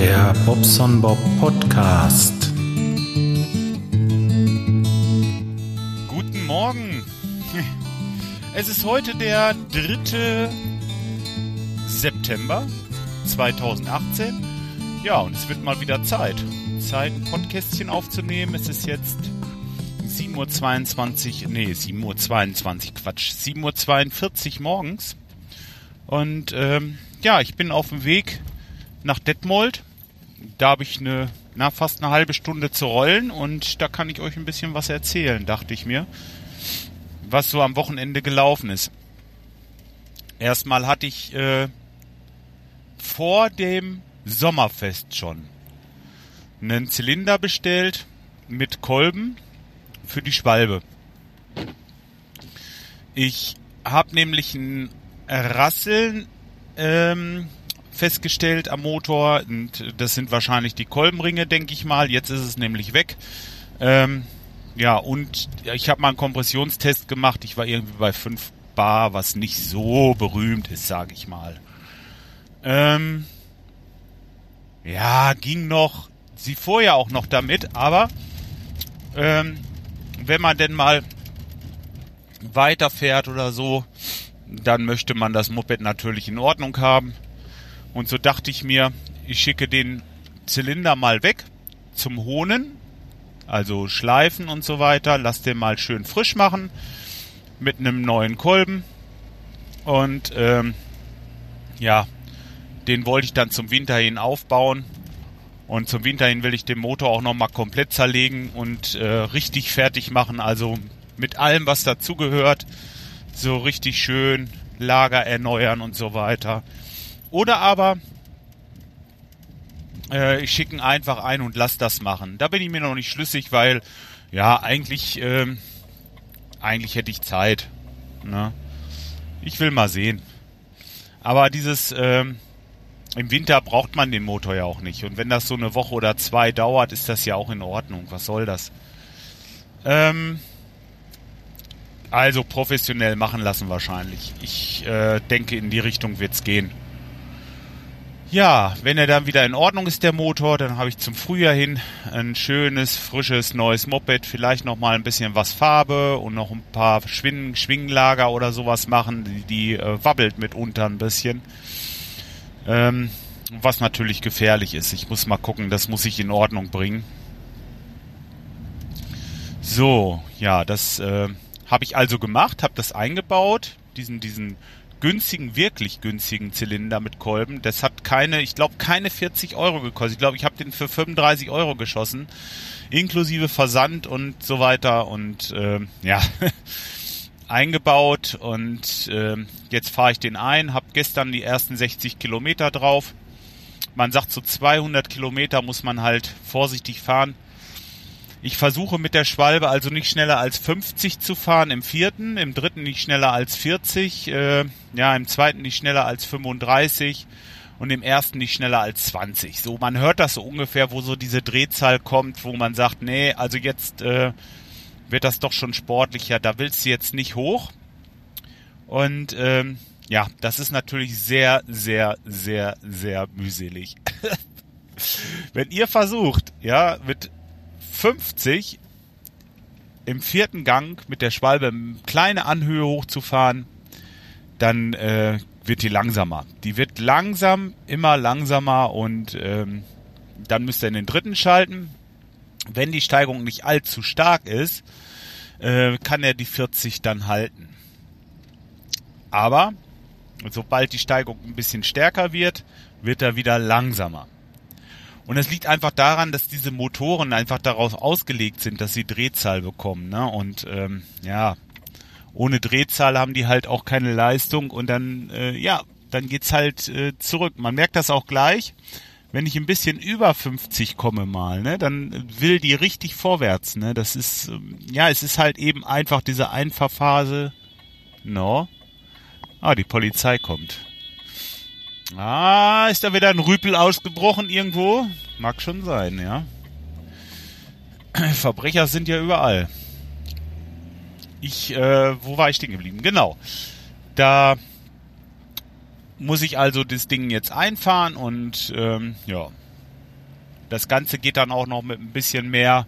Der Bobson Bob Podcast. Guten Morgen. Es ist heute der 3. September 2018. Ja, und es wird mal wieder Zeit. Zeit, ein Podcastchen aufzunehmen. Es ist jetzt 7.22 Uhr, nee, 7.22 Uhr, Quatsch, 7.42 Uhr morgens. Und ähm, ja, ich bin auf dem Weg nach Detmold. Da habe ich eine, na, fast eine halbe Stunde zu rollen und da kann ich euch ein bisschen was erzählen, dachte ich mir, was so am Wochenende gelaufen ist. Erstmal hatte ich äh, vor dem Sommerfest schon einen Zylinder bestellt mit Kolben für die Schwalbe. Ich habe nämlich ein Rasseln ähm, festgestellt am Motor und das sind wahrscheinlich die Kolbenringe, denke ich mal. Jetzt ist es nämlich weg. Ähm, ja, und ich habe mal einen Kompressionstest gemacht. Ich war irgendwie bei 5 Bar, was nicht so berühmt ist, sage ich mal. Ähm, ja, ging noch. Sie vorher auch noch damit, aber ähm, wenn man denn mal weiterfährt oder so, dann möchte man das Moped natürlich in Ordnung haben. Und so dachte ich mir, ich schicke den Zylinder mal weg zum Hohnen, also schleifen und so weiter, lass den mal schön frisch machen mit einem neuen Kolben. Und ähm, ja, den wollte ich dann zum Winter hin aufbauen. Und zum Winter hin will ich den Motor auch nochmal komplett zerlegen und äh, richtig fertig machen. Also mit allem, was dazugehört. So richtig schön Lager erneuern und so weiter. Oder aber äh, ich schicke ihn einfach ein und lass das machen. Da bin ich mir noch nicht schlüssig, weil ja eigentlich ähm, eigentlich hätte ich Zeit. Ne? Ich will mal sehen. Aber dieses ähm, im Winter braucht man den Motor ja auch nicht. Und wenn das so eine Woche oder zwei dauert, ist das ja auch in Ordnung. Was soll das? Ähm, also professionell machen lassen wahrscheinlich. Ich äh, denke, in die Richtung wird's gehen. Ja, wenn er dann wieder in Ordnung ist, der Motor, dann habe ich zum Frühjahr hin ein schönes, frisches, neues Moped. Vielleicht noch mal ein bisschen was Farbe und noch ein paar Schwing Schwingenlager oder sowas machen. Die, die äh, wabbelt mitunter ein bisschen. Ähm, was natürlich gefährlich ist. Ich muss mal gucken, das muss ich in Ordnung bringen. So, ja, das äh, habe ich also gemacht, habe das eingebaut, diesen, diesen günstigen, wirklich günstigen Zylinder mit Kolben. Das hat keine, ich glaube, keine 40 Euro gekostet. Ich glaube, ich habe den für 35 Euro geschossen, inklusive Versand und so weiter und äh, ja, eingebaut und äh, jetzt fahre ich den ein, habe gestern die ersten 60 Kilometer drauf. Man sagt, so 200 Kilometer muss man halt vorsichtig fahren. Ich versuche mit der Schwalbe also nicht schneller als 50 zu fahren im vierten, im dritten nicht schneller als 40, äh, ja, im zweiten nicht schneller als 35 und im ersten nicht schneller als 20. So, man hört das so ungefähr, wo so diese Drehzahl kommt, wo man sagt, nee, also jetzt äh, wird das doch schon sportlicher, da willst du jetzt nicht hoch. Und ähm, ja, das ist natürlich sehr, sehr, sehr, sehr mühselig. Wenn ihr versucht, ja, mit 50 im vierten Gang mit der Schwalbe eine kleine Anhöhe hochzufahren, dann äh, wird die langsamer. Die wird langsam, immer langsamer und ähm, dann müsst ihr in den dritten schalten. Wenn die Steigung nicht allzu stark ist, äh, kann er die 40 dann halten. Aber sobald die Steigung ein bisschen stärker wird, wird er wieder langsamer. Und es liegt einfach daran, dass diese Motoren einfach darauf ausgelegt sind, dass sie Drehzahl bekommen. Ne? Und ähm, ja, ohne Drehzahl haben die halt auch keine Leistung und dann, äh, ja, dann geht's halt äh, zurück. Man merkt das auch gleich, wenn ich ein bisschen über 50 komme mal, ne, dann will die richtig vorwärts. Ne? Das ist, ähm, ja, es ist halt eben einfach diese Einfahrphase. No. Ah, die Polizei kommt. Ah, ist da wieder ein Rüpel ausgebrochen irgendwo? Mag schon sein, ja. Verbrecher sind ja überall. Ich, äh, wo war ich stehen geblieben? Genau. Da muss ich also das Ding jetzt einfahren und ähm, ja, Das Ganze geht dann auch noch mit ein bisschen mehr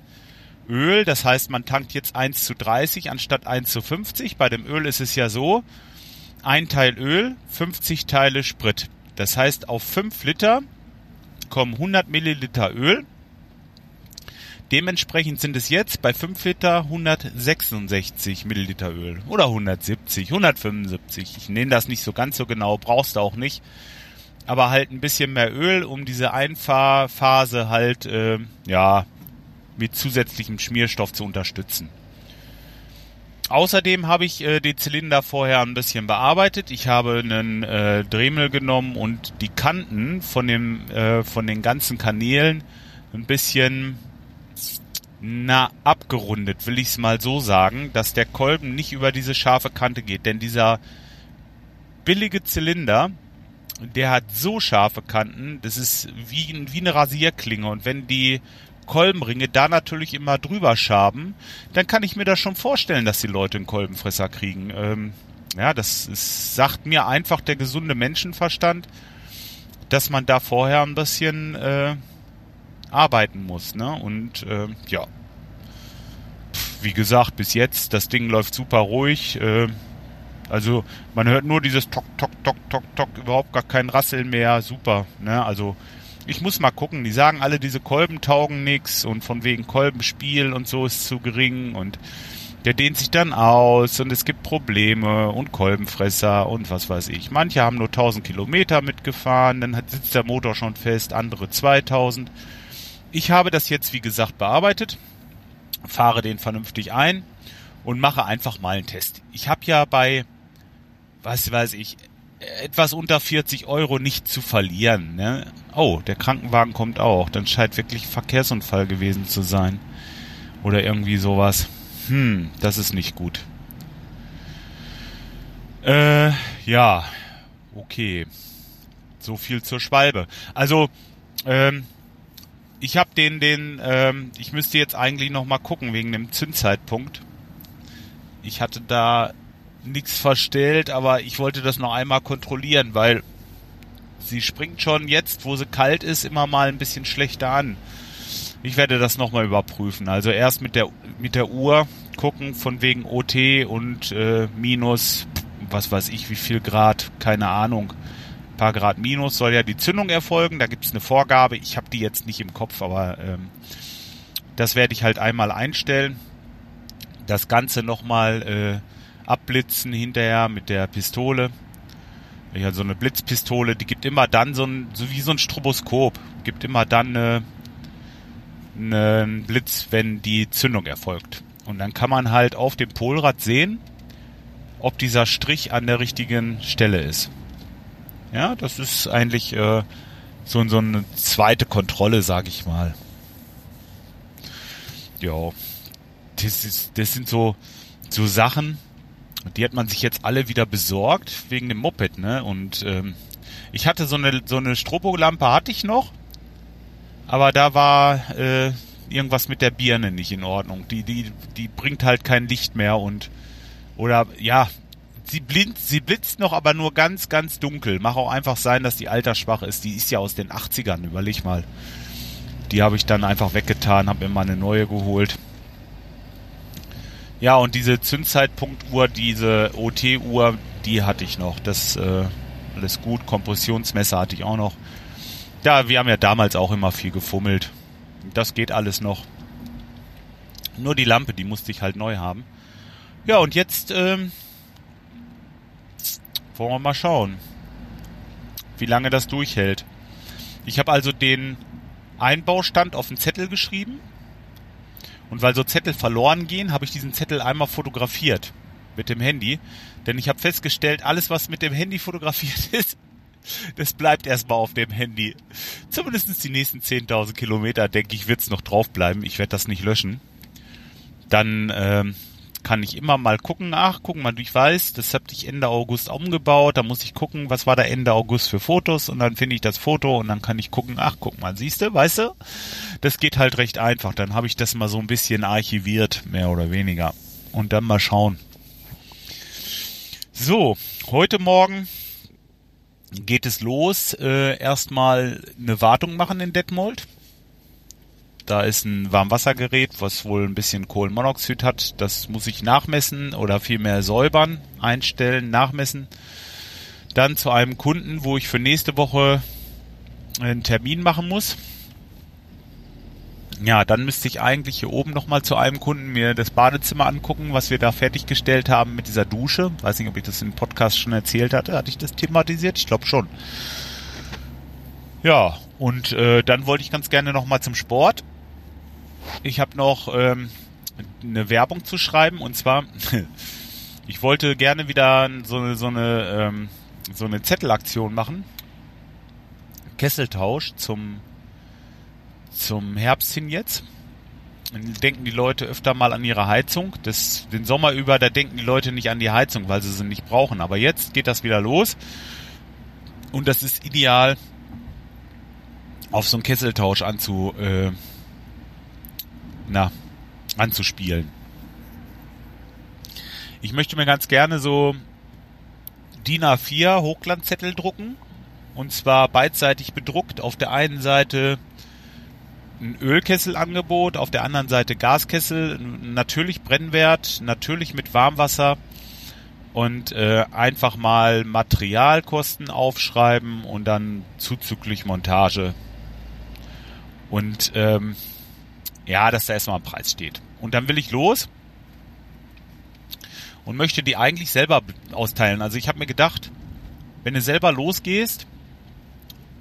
Öl. Das heißt, man tankt jetzt 1 zu 30 anstatt 1 zu 50. Bei dem Öl ist es ja so, ein Teil Öl, 50 Teile Sprit. Das heißt, auf 5 Liter kommen 100 Milliliter Öl. Dementsprechend sind es jetzt bei 5 Liter 166 Milliliter Öl oder 170, 175. Ich nehme das nicht so ganz so genau, brauchst du auch nicht. Aber halt ein bisschen mehr Öl, um diese Einfahrphase halt, äh, ja, mit zusätzlichem Schmierstoff zu unterstützen. Außerdem habe ich äh, die Zylinder vorher ein bisschen bearbeitet. Ich habe einen äh, Dremel genommen und die Kanten von dem äh, von den ganzen Kanälen ein bisschen na abgerundet, will ich es mal so sagen, dass der Kolben nicht über diese scharfe Kante geht, denn dieser billige Zylinder, der hat so scharfe Kanten, das ist wie, wie eine Rasierklinge und wenn die Kolbenringe da natürlich immer drüber schaben, dann kann ich mir das schon vorstellen, dass die Leute einen Kolbenfresser kriegen. Ähm, ja, das ist, sagt mir einfach der gesunde Menschenverstand, dass man da vorher ein bisschen äh, arbeiten muss. Ne? Und äh, ja, wie gesagt, bis jetzt, das Ding läuft super ruhig. Äh, also man hört nur dieses Tok, Tok, Tok, Tok, Tok, überhaupt gar kein Rasseln mehr. Super. Ne? Also ich muss mal gucken. Die sagen alle, diese Kolben taugen nix und von wegen Kolbenspiel und so ist zu gering und der dehnt sich dann aus und es gibt Probleme und Kolbenfresser und was weiß ich. Manche haben nur 1000 Kilometer mitgefahren, dann sitzt der Motor schon fest, andere 2000. Ich habe das jetzt, wie gesagt, bearbeitet, fahre den vernünftig ein und mache einfach mal einen Test. Ich habe ja bei, was weiß ich, etwas unter 40 Euro nicht zu verlieren. Ne? Oh, der Krankenwagen kommt auch. Dann scheint wirklich Verkehrsunfall gewesen zu sein. Oder irgendwie sowas. Hm, das ist nicht gut. Äh, ja, okay. So viel zur Schwalbe. Also, ähm, ich habe den, den, ähm, ich müsste jetzt eigentlich noch mal gucken wegen dem Zündzeitpunkt. Ich hatte da nichts verstellt, aber ich wollte das noch einmal kontrollieren, weil sie springt schon jetzt, wo sie kalt ist, immer mal ein bisschen schlechter an. Ich werde das nochmal überprüfen. Also erst mit der mit der Uhr gucken, von wegen OT und äh, minus, was weiß ich, wie viel Grad, keine Ahnung. Ein paar Grad minus soll ja die Zündung erfolgen. Da gibt es eine Vorgabe. Ich habe die jetzt nicht im Kopf, aber ähm, das werde ich halt einmal einstellen. Das Ganze nochmal äh, abblitzen hinterher mit der Pistole. Ja, so eine Blitzpistole, die gibt immer dann so ein, so wie so ein Stroboskop, gibt immer dann eine, einen Blitz, wenn die Zündung erfolgt. Und dann kann man halt auf dem Polrad sehen, ob dieser Strich an der richtigen Stelle ist. Ja, das ist eigentlich äh, so, so eine zweite Kontrolle, sag ich mal. Ja, das, ist, das sind so, so Sachen, die hat man sich jetzt alle wieder besorgt wegen dem Moped, ne? Und ähm, ich hatte so eine so eine Strobolampe hatte ich noch, aber da war äh, irgendwas mit der Birne nicht in Ordnung. Die die die bringt halt kein Licht mehr und oder ja, sie blinzt, sie blitzt noch, aber nur ganz ganz dunkel. Mach auch einfach sein, dass die altersschwach ist. Die ist ja aus den 80ern, überleg mal. Die habe ich dann einfach weggetan, habe mir mal eine neue geholt. Ja, und diese Zündzeitpunktuhr, diese OT-Uhr, die hatte ich noch. Das äh, alles gut. Kompressionsmesser hatte ich auch noch. Ja, wir haben ja damals auch immer viel gefummelt. Das geht alles noch. Nur die Lampe, die musste ich halt neu haben. Ja, und jetzt ähm, wollen wir mal schauen, wie lange das durchhält. Ich habe also den Einbaustand auf den Zettel geschrieben und weil so Zettel verloren gehen, habe ich diesen Zettel einmal fotografiert mit dem Handy. Denn ich habe festgestellt, alles, was mit dem Handy fotografiert ist, das bleibt erstmal auf dem Handy. Zumindest die nächsten 10.000 Kilometer, denke ich, wird es noch draufbleiben. Ich werde das nicht löschen. Dann ähm, kann ich immer mal gucken, ach, gucken mal, ich weiß, das habe ich Ende August umgebaut, da muss ich gucken, was war da Ende August für Fotos und dann finde ich das Foto und dann kann ich gucken, ach, guck mal, siehst du, weißt du? Das geht halt recht einfach, dann habe ich das mal so ein bisschen archiviert, mehr oder weniger. Und dann mal schauen. So, heute Morgen geht es los, äh, erstmal eine Wartung machen in Detmold. Da ist ein Warmwassergerät, was wohl ein bisschen Kohlenmonoxid hat. Das muss ich nachmessen oder vielmehr säubern, einstellen, nachmessen. Dann zu einem Kunden, wo ich für nächste Woche einen Termin machen muss. Ja, dann müsste ich eigentlich hier oben nochmal zu einem Kunden mir das Badezimmer angucken, was wir da fertiggestellt haben mit dieser Dusche. Weiß nicht, ob ich das im Podcast schon erzählt hatte. Hatte ich das thematisiert? Ich glaube schon. Ja, und äh, dann wollte ich ganz gerne nochmal zum Sport. Ich habe noch ähm, eine Werbung zu schreiben und zwar, ich wollte gerne wieder so so eine, ähm, so eine Zettelaktion machen. Kesseltausch zum zum Herbst hin jetzt. Denken die Leute öfter mal an ihre Heizung. Das, den Sommer über, da denken die Leute nicht an die Heizung, weil sie sie nicht brauchen. Aber jetzt geht das wieder los. Und das ist ideal, auf so einen Kesseltausch anzu, äh, na, anzuspielen. Ich möchte mir ganz gerne so DIN A4 Hochglanzzettel drucken. Und zwar beidseitig bedruckt. Auf der einen Seite ein Ölkesselangebot, auf der anderen Seite Gaskessel, natürlich Brennwert, natürlich mit Warmwasser und äh, einfach mal Materialkosten aufschreiben und dann zuzüglich Montage. Und ähm, ja, dass da erstmal ein Preis steht. Und dann will ich los und möchte die eigentlich selber austeilen. Also ich habe mir gedacht, wenn du selber losgehst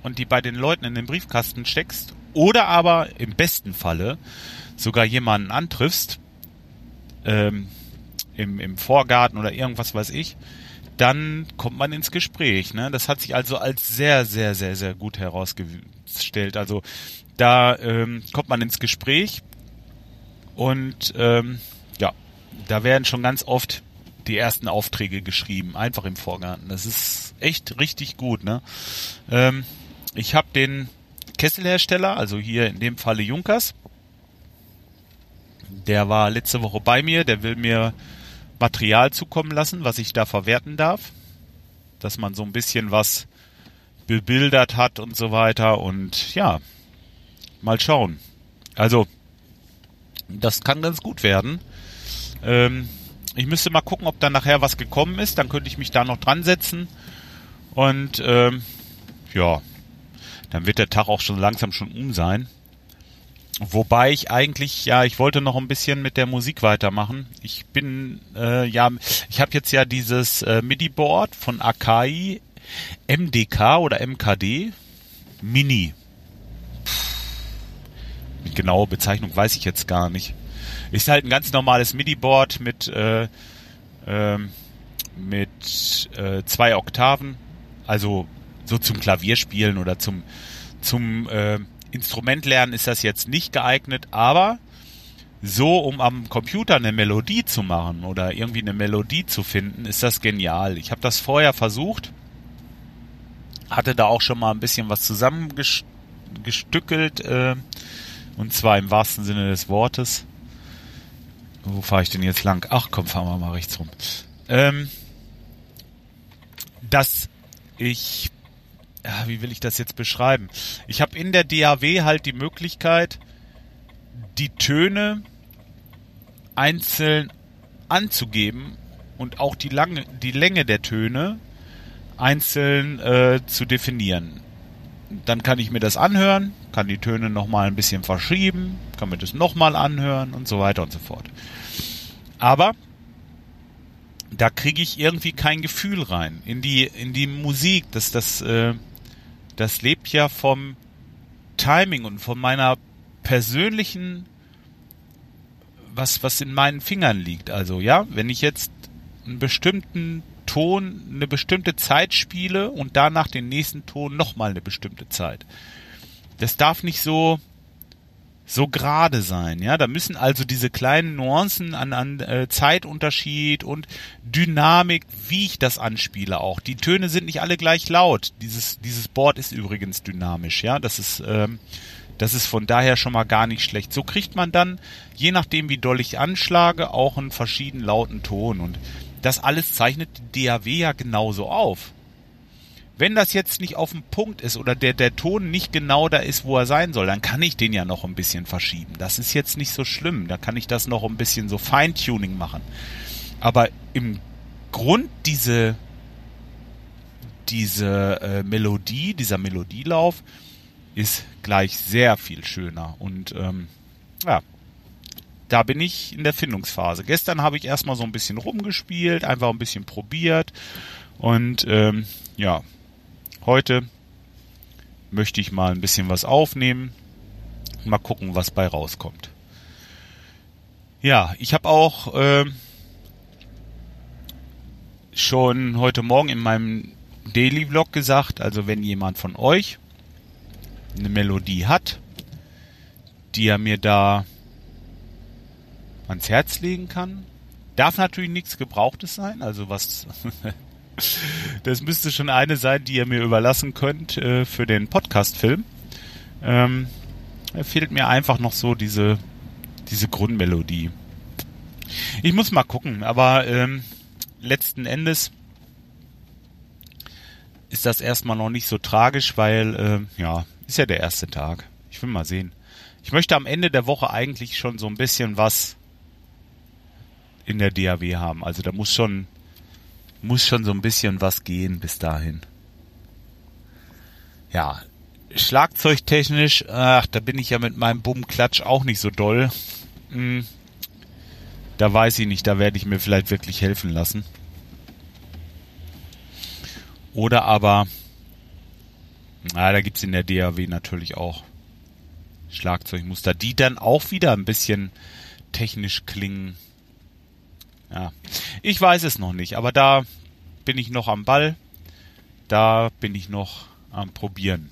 und die bei den Leuten in den Briefkasten steckst oder aber im besten Falle sogar jemanden antriffst, ähm, im, im Vorgarten oder irgendwas weiß ich, dann kommt man ins Gespräch. Ne? Das hat sich also als sehr, sehr, sehr, sehr gut herausgestellt. Also da ähm, kommt man ins Gespräch und ähm, ja, da werden schon ganz oft die ersten Aufträge geschrieben, einfach im Vorgarten. Das ist echt richtig gut. Ne? Ähm, ich habe den Kesselhersteller, also hier in dem Falle Junkers. Der war letzte Woche bei mir, der will mir Material zukommen lassen, was ich da verwerten darf. Dass man so ein bisschen was bebildert hat und so weiter. Und ja, mal schauen. Also, das kann ganz gut werden. Ähm, ich müsste mal gucken, ob da nachher was gekommen ist. Dann könnte ich mich da noch dran setzen. Und ähm, ja, dann wird der Tag auch schon langsam schon um sein. Wobei ich eigentlich, ja, ich wollte noch ein bisschen mit der Musik weitermachen. Ich bin, äh, ja, ich habe jetzt ja dieses äh, MIDI-Board von Akai MDK oder MKD Mini. Mit genauer Bezeichnung weiß ich jetzt gar nicht. Ist halt ein ganz normales MIDI-Board mit, äh, äh, mit äh, zwei Oktaven. Also so zum Klavierspielen oder zum, zum äh, Instrumentlernen ist das jetzt nicht geeignet, aber so, um am Computer eine Melodie zu machen oder irgendwie eine Melodie zu finden, ist das genial. Ich habe das vorher hatte da auch schon mal ein bisschen was zusammengestückelt, äh, und zwar im wahrsten Sinne des Wortes. Wo fahre ich denn jetzt lang? Ach komm, fahren wir mal rechts rum. Ähm, dass ich ja, wie will ich das jetzt beschreiben? Ich habe in der DAW halt die Möglichkeit, die Töne einzeln anzugeben und auch die, lange, die Länge der Töne einzeln äh, zu definieren. Dann kann ich mir das anhören, kann die Töne nochmal ein bisschen verschieben, kann mir das nochmal anhören und so weiter und so fort. Aber da kriege ich irgendwie kein Gefühl rein in die in die Musik, dass das äh, das lebt ja vom Timing und von meiner persönlichen, was, was in meinen Fingern liegt. Also, ja, wenn ich jetzt einen bestimmten Ton eine bestimmte Zeit spiele und danach den nächsten Ton nochmal eine bestimmte Zeit. Das darf nicht so so gerade sein, ja. Da müssen also diese kleinen Nuancen an, an äh, Zeitunterschied und Dynamik, wie ich das anspiele auch. Die Töne sind nicht alle gleich laut. Dieses, dieses Board ist übrigens dynamisch, ja. Das ist, ähm, das ist von daher schon mal gar nicht schlecht. So kriegt man dann, je nachdem wie doll ich anschlage, auch einen verschieden lauten Ton. Und das alles zeichnet die DAW ja genauso auf. Wenn das jetzt nicht auf dem Punkt ist oder der, der Ton nicht genau da ist, wo er sein soll, dann kann ich den ja noch ein bisschen verschieben. Das ist jetzt nicht so schlimm. Da kann ich das noch ein bisschen so Feintuning machen. Aber im Grund diese, diese äh, Melodie, dieser Melodielauf ist gleich sehr viel schöner. Und ähm, ja, da bin ich in der Findungsphase. Gestern habe ich erstmal so ein bisschen rumgespielt, einfach ein bisschen probiert. Und ähm, ja, Heute möchte ich mal ein bisschen was aufnehmen. Mal gucken, was bei rauskommt. Ja, ich habe auch äh, schon heute Morgen in meinem Daily Vlog gesagt, also wenn jemand von euch eine Melodie hat, die er mir da ans Herz legen kann, darf natürlich nichts Gebrauchtes sein, also was Das müsste schon eine sein, die ihr mir überlassen könnt äh, für den Podcast-Film. Ähm, fehlt mir einfach noch so diese, diese Grundmelodie. Ich muss mal gucken, aber ähm, letzten Endes ist das erstmal noch nicht so tragisch, weil, äh, ja, ist ja der erste Tag. Ich will mal sehen. Ich möchte am Ende der Woche eigentlich schon so ein bisschen was in der DAW haben. Also da muss schon muss schon so ein bisschen was gehen bis dahin. Ja, schlagzeugtechnisch, ach, da bin ich ja mit meinem Bummklatsch auch nicht so doll. Hm, da weiß ich nicht, da werde ich mir vielleicht wirklich helfen lassen. Oder aber, na, da gibt's in der DAW natürlich auch Schlagzeugmuster, die dann auch wieder ein bisschen technisch klingen. Ja, ich weiß es noch nicht, aber da bin ich noch am Ball. Da bin ich noch am Probieren.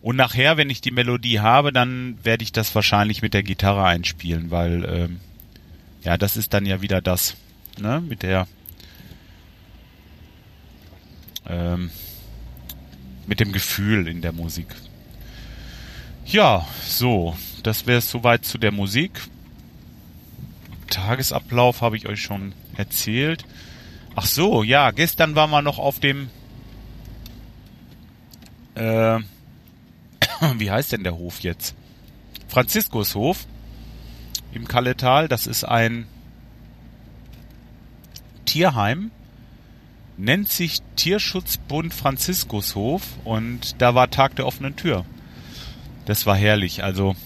Und nachher, wenn ich die Melodie habe, dann werde ich das wahrscheinlich mit der Gitarre einspielen, weil ähm, ja, das ist dann ja wieder das, ne, mit der ähm, mit dem Gefühl in der Musik. Ja, so, das wäre es soweit zu der Musik. Tagesablauf habe ich euch schon erzählt. Ach so, ja, gestern waren wir noch auf dem äh, wie heißt denn der Hof jetzt? Franziskushof im Kalletal. Das ist ein Tierheim, nennt sich Tierschutzbund Franziskushof und da war Tag der offenen Tür. Das war herrlich. Also,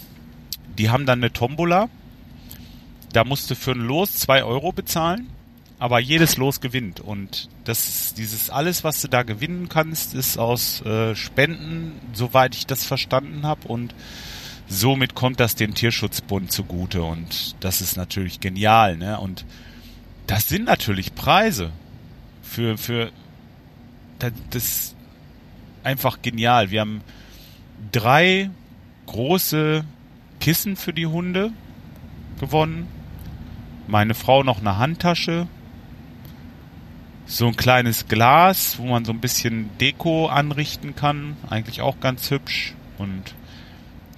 die haben dann eine Tombola da musst du für ein Los zwei Euro bezahlen, aber jedes Los gewinnt. Und das, dieses alles, was du da gewinnen kannst, ist aus äh, Spenden, soweit ich das verstanden habe. Und somit kommt das dem Tierschutzbund zugute. Und das ist natürlich genial, ne? Und das sind natürlich Preise für, für, das, das einfach genial. Wir haben drei große Kissen für die Hunde gewonnen meine Frau noch eine Handtasche, so ein kleines Glas, wo man so ein bisschen Deko anrichten kann, eigentlich auch ganz hübsch und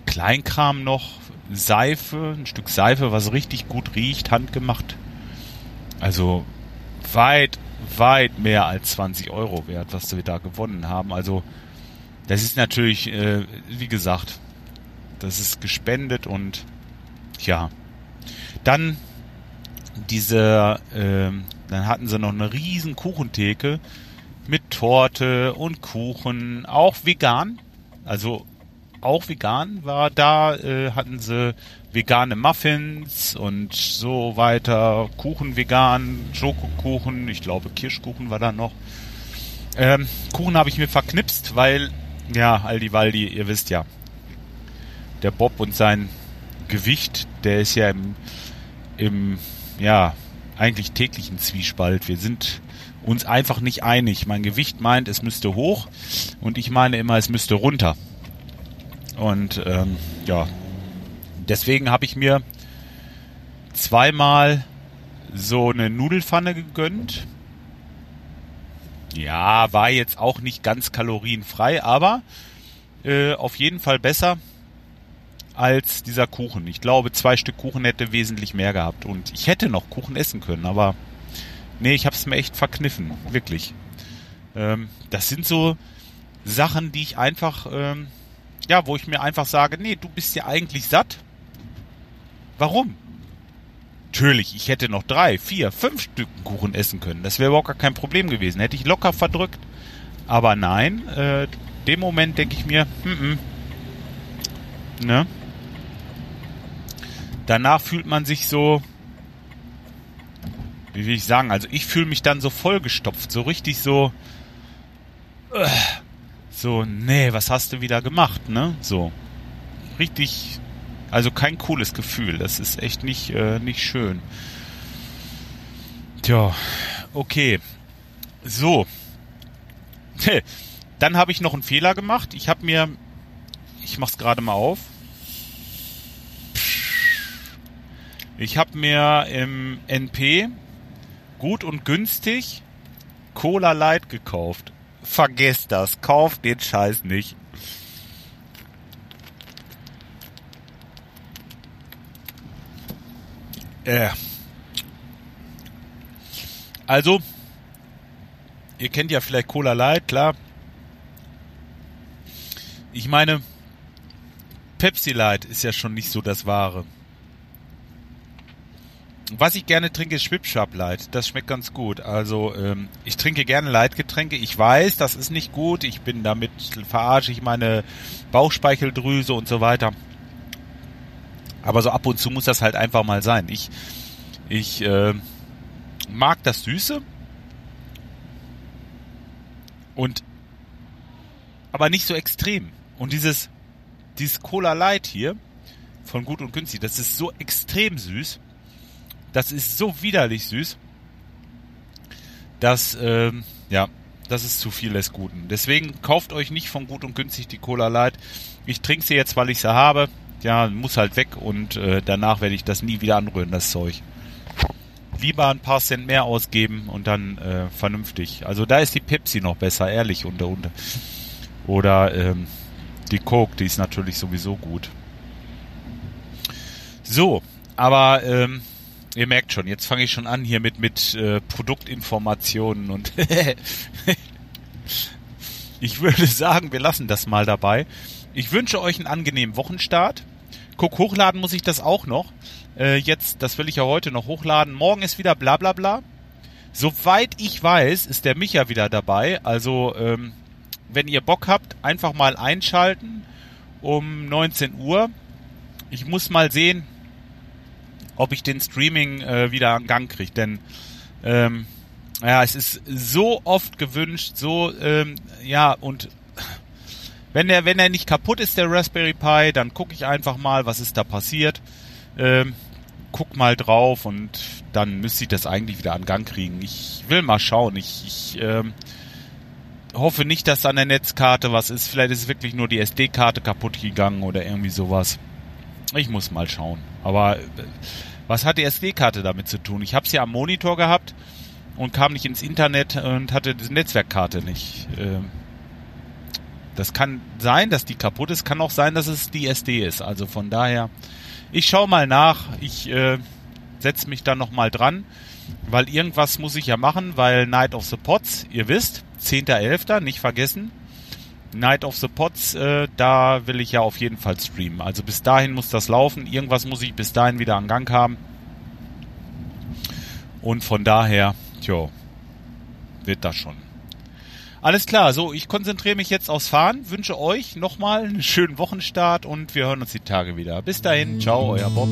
Kleinkram noch, Seife, ein Stück Seife, was richtig gut riecht, handgemacht. Also weit, weit mehr als 20 Euro wert, was wir da gewonnen haben. Also das ist natürlich, äh, wie gesagt, das ist gespendet und ja. Dann diese, ähm, dann hatten sie noch eine riesen Kuchentheke mit Torte und Kuchen, auch vegan. Also auch vegan war da, äh, hatten sie vegane Muffins und so weiter, Kuchen vegan, Schokokuchen, ich glaube Kirschkuchen war da noch. Ähm, Kuchen habe ich mir verknipst, weil, ja, Aldi Waldi, ihr wisst ja, der Bob und sein Gewicht, der ist ja im, im ja, eigentlich täglichen Zwiespalt. Wir sind uns einfach nicht einig. Mein Gewicht meint, es müsste hoch und ich meine immer, es müsste runter. Und ähm, ja, deswegen habe ich mir zweimal so eine Nudelfanne gegönnt. Ja, war jetzt auch nicht ganz kalorienfrei, aber äh, auf jeden Fall besser als dieser Kuchen. Ich glaube, zwei Stück Kuchen hätte wesentlich mehr gehabt. Und ich hätte noch Kuchen essen können, aber nee, ich habe es mir echt verkniffen. Wirklich. Ähm, das sind so, Sachen, die ich einfach, ähm, ja, wo ich mir einfach sage, nee, du bist ja eigentlich satt. Warum? Natürlich, ich hätte noch drei, vier, fünf Stücken Kuchen essen können. Das wäre überhaupt gar kein Problem gewesen. Hätte ich locker verdrückt. Aber nein, äh, dem Moment denke ich mir, mm, mm, ne? Danach fühlt man sich so, wie will ich sagen, also ich fühle mich dann so vollgestopft, so richtig so, äh, so, nee, was hast du wieder gemacht, ne? So, richtig, also kein cooles Gefühl, das ist echt nicht, äh, nicht schön. Tja, okay, so, dann habe ich noch einen Fehler gemacht, ich habe mir, ich mach's gerade mal auf, ich habe mir im NP gut und günstig Cola Light gekauft. Vergesst das. Kauft den Scheiß nicht. Äh. Also, ihr kennt ja vielleicht Cola Light, klar. Ich meine, Pepsi Light ist ja schon nicht so das Wahre. Was ich gerne trinke, ist Schwipschwap Light. Das schmeckt ganz gut. Also ähm, ich trinke gerne Leitgetränke. Ich weiß, das ist nicht gut. Ich bin damit verarsche ich meine Bauchspeicheldrüse und so weiter. Aber so ab und zu muss das halt einfach mal sein. Ich ich äh, mag das Süße und aber nicht so extrem. Und dieses dieses Cola Light hier von Gut und Günstig, das ist so extrem süß das ist so widerlich süß, dass, ähm, ja, das ist zu viel des Guten. Deswegen kauft euch nicht von gut und günstig die Cola Light. Ich trinke sie jetzt, weil ich sie habe. Ja, muss halt weg und äh, danach werde ich das nie wieder anrühren, das Zeug. Lieber ein paar Cent mehr ausgeben und dann äh, vernünftig. Also da ist die Pepsi noch besser, ehrlich. Und, und, oder ähm, die Coke, die ist natürlich sowieso gut. So, aber ähm, Ihr merkt schon, jetzt fange ich schon an hier mit, mit äh, Produktinformationen und ich würde sagen, wir lassen das mal dabei. Ich wünsche euch einen angenehmen Wochenstart. Guck, hochladen muss ich das auch noch. Äh, jetzt, das will ich ja heute noch hochladen. Morgen ist wieder bla bla bla. Soweit ich weiß, ist der Micha wieder dabei. Also, ähm, wenn ihr Bock habt, einfach mal einschalten um 19 Uhr. Ich muss mal sehen, ob ich den Streaming äh, wieder in Gang kriege. Denn ähm, ja, es ist so oft gewünscht, so ähm, ja und wenn der wenn er nicht kaputt ist der Raspberry Pi, dann gucke ich einfach mal, was ist da passiert. Ähm, guck mal drauf und dann müsste ich das eigentlich wieder an Gang kriegen. Ich will mal schauen. Ich, ich ähm, hoffe nicht, dass an der Netzkarte was ist. Vielleicht ist wirklich nur die SD-Karte kaputt gegangen oder irgendwie sowas. Ich muss mal schauen. Aber äh, was hat die SD-Karte damit zu tun? Ich habe es ja am Monitor gehabt und kam nicht ins Internet und hatte die Netzwerkkarte nicht. Ähm, das kann sein, dass die kaputt ist, kann auch sein, dass es die SD ist. Also von daher, ich schaue mal nach. Ich äh, setze mich dann nochmal dran, weil irgendwas muss ich ja machen, weil Night of the Pots, ihr wisst, 10.11., nicht vergessen. Night of the Pots, äh, da will ich ja auf jeden Fall streamen. Also bis dahin muss das laufen. Irgendwas muss ich bis dahin wieder an Gang haben. Und von daher, tja, wird das schon. Alles klar, so, ich konzentriere mich jetzt aufs Fahren, wünsche euch nochmal einen schönen Wochenstart und wir hören uns die Tage wieder. Bis dahin, ciao, euer Bob.